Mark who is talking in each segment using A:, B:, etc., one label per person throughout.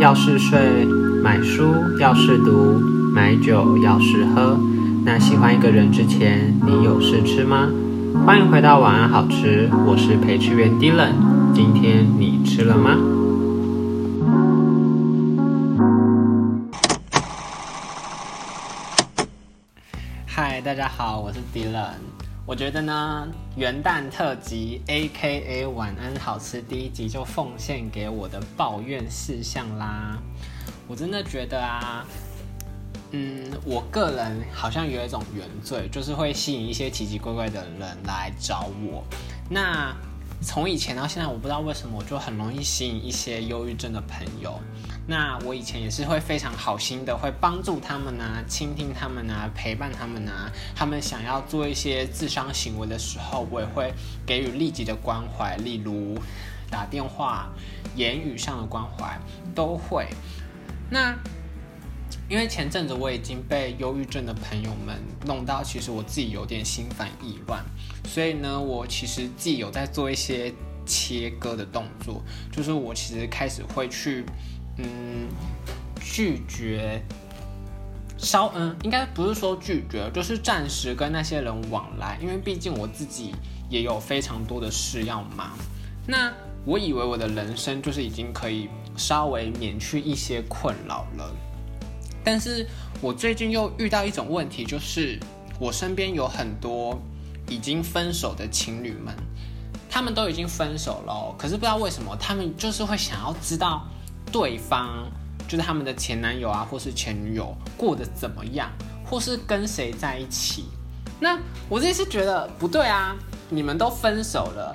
A: 要试睡，买书要试读，买酒要试喝。那喜欢一个人之前，你有试吃吗？欢迎回到晚安好吃，我是陪吃员 Dylan。今天你吃了吗？嗨，大家好，我是 Dylan。我觉得呢，元旦特辑 A.K.A 晚安好吃第一集就奉献给我的抱怨事项啦。我真的觉得啊，嗯，我个人好像有一种原罪，就是会吸引一些奇奇怪怪的人来找我。那从以前到现在，我不知道为什么，我就很容易吸引一些忧郁症的朋友。那我以前也是会非常好心的，会帮助他们啊，倾听他们啊，陪伴他们啊。他们想要做一些自伤行为的时候，我也会给予立即的关怀，例如打电话、言语上的关怀都会。那因为前阵子我已经被忧郁症的朋友们弄到，其实我自己有点心烦意乱，所以呢，我其实自己有在做一些切割的动作，就是我其实开始会去。嗯，拒绝，稍嗯，应该不是说拒绝，就是暂时跟那些人往来，因为毕竟我自己也有非常多的事要忙。那我以为我的人生就是已经可以稍微免去一些困扰了，但是我最近又遇到一种问题，就是我身边有很多已经分手的情侣们，他们都已经分手了，可是不知道为什么，他们就是会想要知道。对方就是他们的前男友啊，或是前女友过得怎么样，或是跟谁在一起？那我这是觉得不对啊！你们都分手了，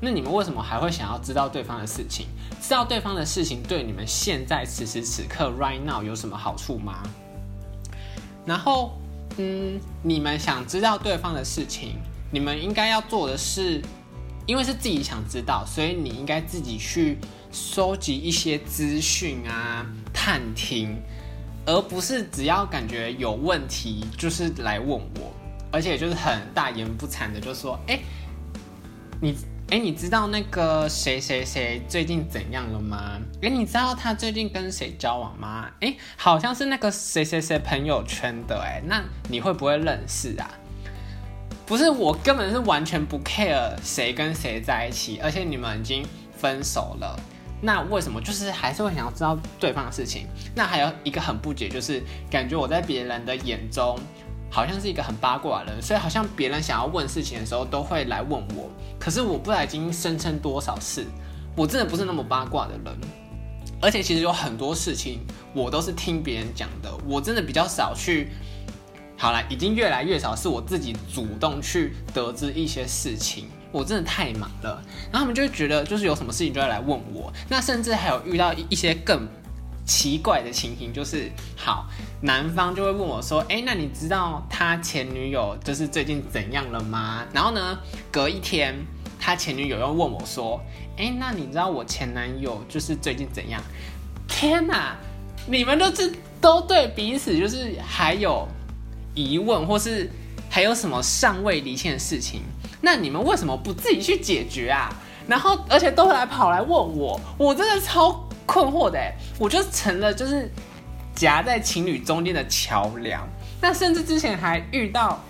A: 那你们为什么还会想要知道对方的事情？知道对方的事情对你们现在此时此刻 right now 有什么好处吗？然后，嗯，你们想知道对方的事情，你们应该要做的是，因为是自己想知道，所以你应该自己去。收集一些资讯啊，探听，而不是只要感觉有问题就是来问我，而且就是很大言不惭的就说，哎，你哎，你知道那个谁谁谁最近怎样了吗？哎，你知道他最近跟谁交往吗？哎，好像是那个谁谁谁朋友圈的，哎，那你会不会认识啊？不是，我根本是完全不 care 谁跟谁在一起，而且你们已经分手了。那为什么就是还是会想要知道对方的事情？那还有一个很不解，就是感觉我在别人的眼中好像是一个很八卦的人，所以好像别人想要问事情的时候都会来问我。可是我不知道已经声称多少次，我真的不是那么八卦的人。而且其实有很多事情我都是听别人讲的，我真的比较少去。好了，已经越来越少是我自己主动去得知一些事情。我真的太忙了，然后他们就会觉得，就是有什么事情就要来问我。那甚至还有遇到一些更奇怪的情形，就是好，男方就会问我说：“哎，那你知道他前女友就是最近怎样了吗？”然后呢，隔一天，他前女友又问我说：“哎，那你知道我前男友就是最近怎样？”天哪，你们都是都对彼此就是还有疑问，或是还有什么尚未离线的事情？那你们为什么不自己去解决啊？然后而且都来跑来问我，我真的超困惑的我就成了就是夹在情侣中间的桥梁。那甚至之前还遇到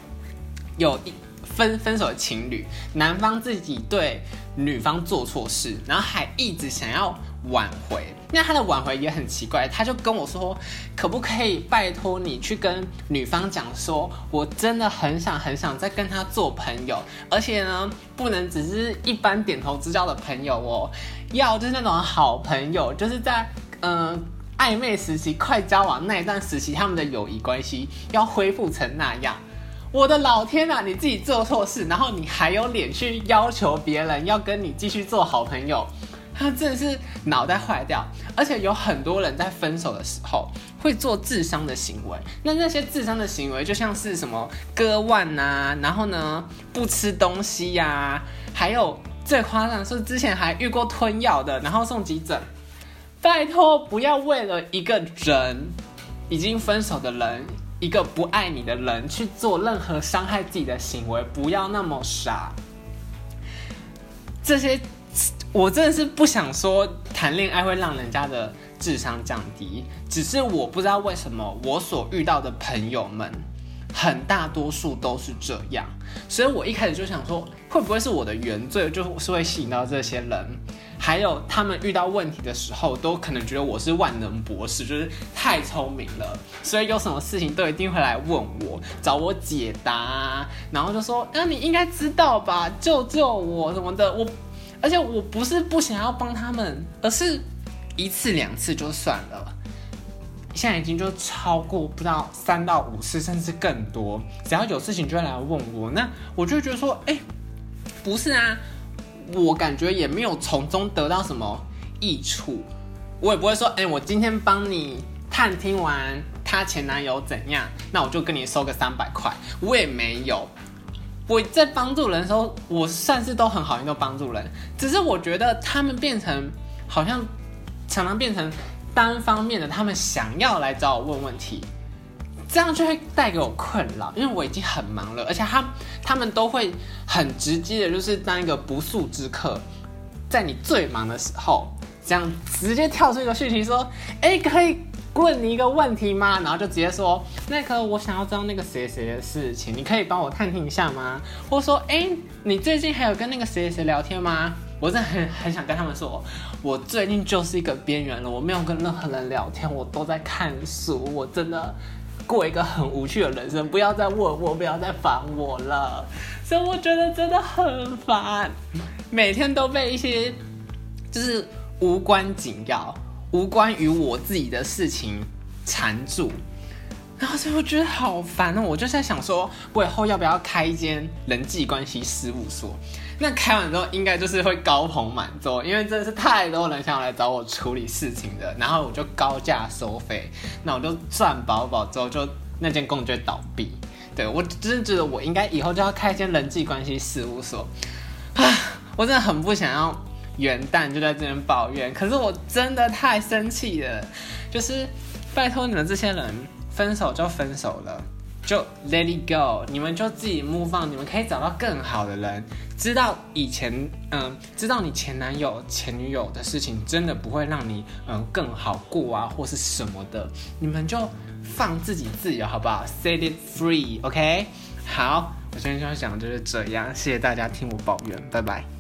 A: 有一分分手的情侣，男方自己对女方做错事，然后还一直想要。挽回，那他的挽回也很奇怪，他就跟我说，可不可以拜托你去跟女方讲说，我真的很想很想再跟他做朋友，而且呢，不能只是一般点头之交的朋友哦，要就是那种好朋友，就是在嗯暧昧时期快交往那一段时期，他们的友谊关系要恢复成那样。我的老天呐，你自己做错事，然后你还有脸去要求别人要跟你继续做好朋友？他真的是脑袋坏掉，而且有很多人在分手的时候会做智商的行为。那那些智商的行为就像是什么割腕呐，然后呢不吃东西呀，还有最夸张是之前还遇过吞药的，然后送急诊。拜托，不要为了一个人已经分手的人，一个不爱你的人去做任何伤害自己的行为，不要那么傻。这些。我真的是不想说谈恋爱会让人家的智商降低，只是我不知道为什么我所遇到的朋友们，很大多数都是这样，所以我一开始就想说，会不会是我的原罪，就是会吸引到这些人？还有他们遇到问题的时候，都可能觉得我是万能博士，就是太聪明了，所以有什么事情都一定会来问我，找我解答，然后就说：“那你应该知道吧，救救我什么的。”我，而且我不是不想要帮他们，而是一次两次就算了，现在已经就超过不到三到五次，甚至更多，只要有事情就会来问我，那我就觉得说：“哎，不是啊。”我感觉也没有从中得到什么益处，我也不会说，哎，我今天帮你探听完她前男友怎样，那我就跟你收个三百块，我也没有。我在帮助人的时候，我算是都很好，都帮助人，只是我觉得他们变成好像常常变成单方面的，他们想要来找我问问题。这样就会带给我困扰，因为我已经很忙了，而且他他们都会很直接的，就是当一个不速之客，在你最忙的时候，这样直接跳出一个讯息说，哎，可以问你一个问题吗？然后就直接说，那个我想要知道那个谁谁的事情，你可以帮我探听一下吗？或者说，哎，你最近还有跟那个谁谁聊天吗？我真的很很想跟他们说，我最近就是一个边缘了，我没有跟任何人聊天，我都在看书，我真的。过一个很无趣的人生，不要再问我，不要再烦我了。所以我觉得真的很烦，每天都被一些就是无关紧要、无关于我自己的事情缠住。然后所以我觉得好烦哦，我就在想说，我以后要不要开一间人际关系事务所？那开完之后应该就是会高朋满座，因为真的是太多人想要来找我处理事情的，然后我就高价收费，那我就赚饱饱之后，就那间公就倒闭。对我真的觉得我应该以后就要开一间人际关系事务所啊！我真的很不想要元旦就在这边抱怨，可是我真的太生气了，就是拜托你们这些人。分手就分手了，就 let it go，你们就自己 move on，你们可以找到更好的人。知道以前，嗯，知道你前男友、前女友的事情，真的不会让你，嗯，更好过啊，或是什么的。你们就放自己自由，好不好？Set it free，OK？好，我今天就要讲的就是这样，谢谢大家听我抱怨，拜拜。